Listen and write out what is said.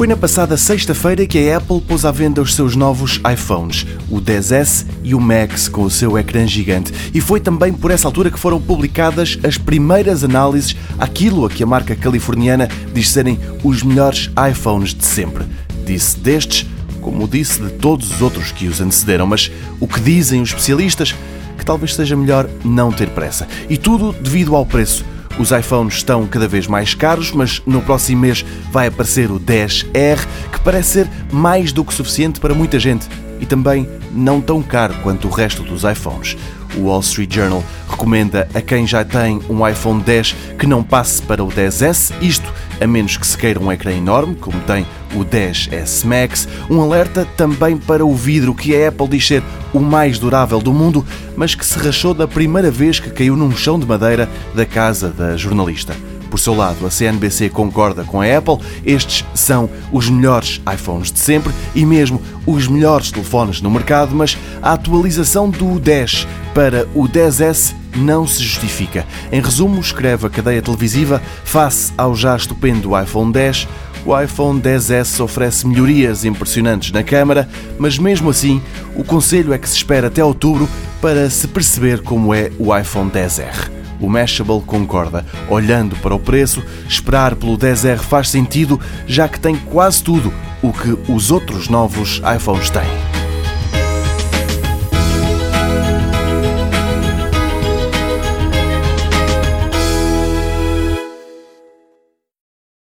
Foi na passada sexta-feira que a Apple pôs à venda os seus novos iPhones, o 10S e o Max com o seu ecrã gigante. E foi também por essa altura que foram publicadas as primeiras análises àquilo a que a marca californiana diz serem os melhores iPhones de sempre. Disse destes, como disse de todos os outros que os antecederam, mas o que dizem os especialistas? Que talvez seja melhor não ter pressa. E tudo devido ao preço. Os iPhones estão cada vez mais caros, mas no próximo mês vai aparecer o 10R, que parece ser mais do que suficiente para muita gente e também não tão caro quanto o resto dos iPhones. O Wall Street Journal recomenda a quem já tem um iPhone 10 que não passe para o 10S, isto a menos que se queira um ecrã enorme, como tem o 10S Max. Um alerta também para o vidro, que a Apple diz ser o mais durável do mundo, mas que se rachou da primeira vez que caiu num chão de madeira da casa da jornalista. Por seu lado, a CNBC concorda com a Apple, estes são os melhores iPhones de sempre e mesmo os melhores telefones no mercado, mas a atualização do 10 para o 10S não se justifica. Em resumo, escreve a cadeia televisiva, face ao já estupendo iPhone 10, o iPhone 10S oferece melhorias impressionantes na câmara, mas mesmo assim, o conselho é que se espera até outubro para se perceber como é o iPhone 10R. O Mashable concorda. Olhando para o preço, esperar pelo 10R faz sentido, já que tem quase tudo o que os outros novos iPhones têm.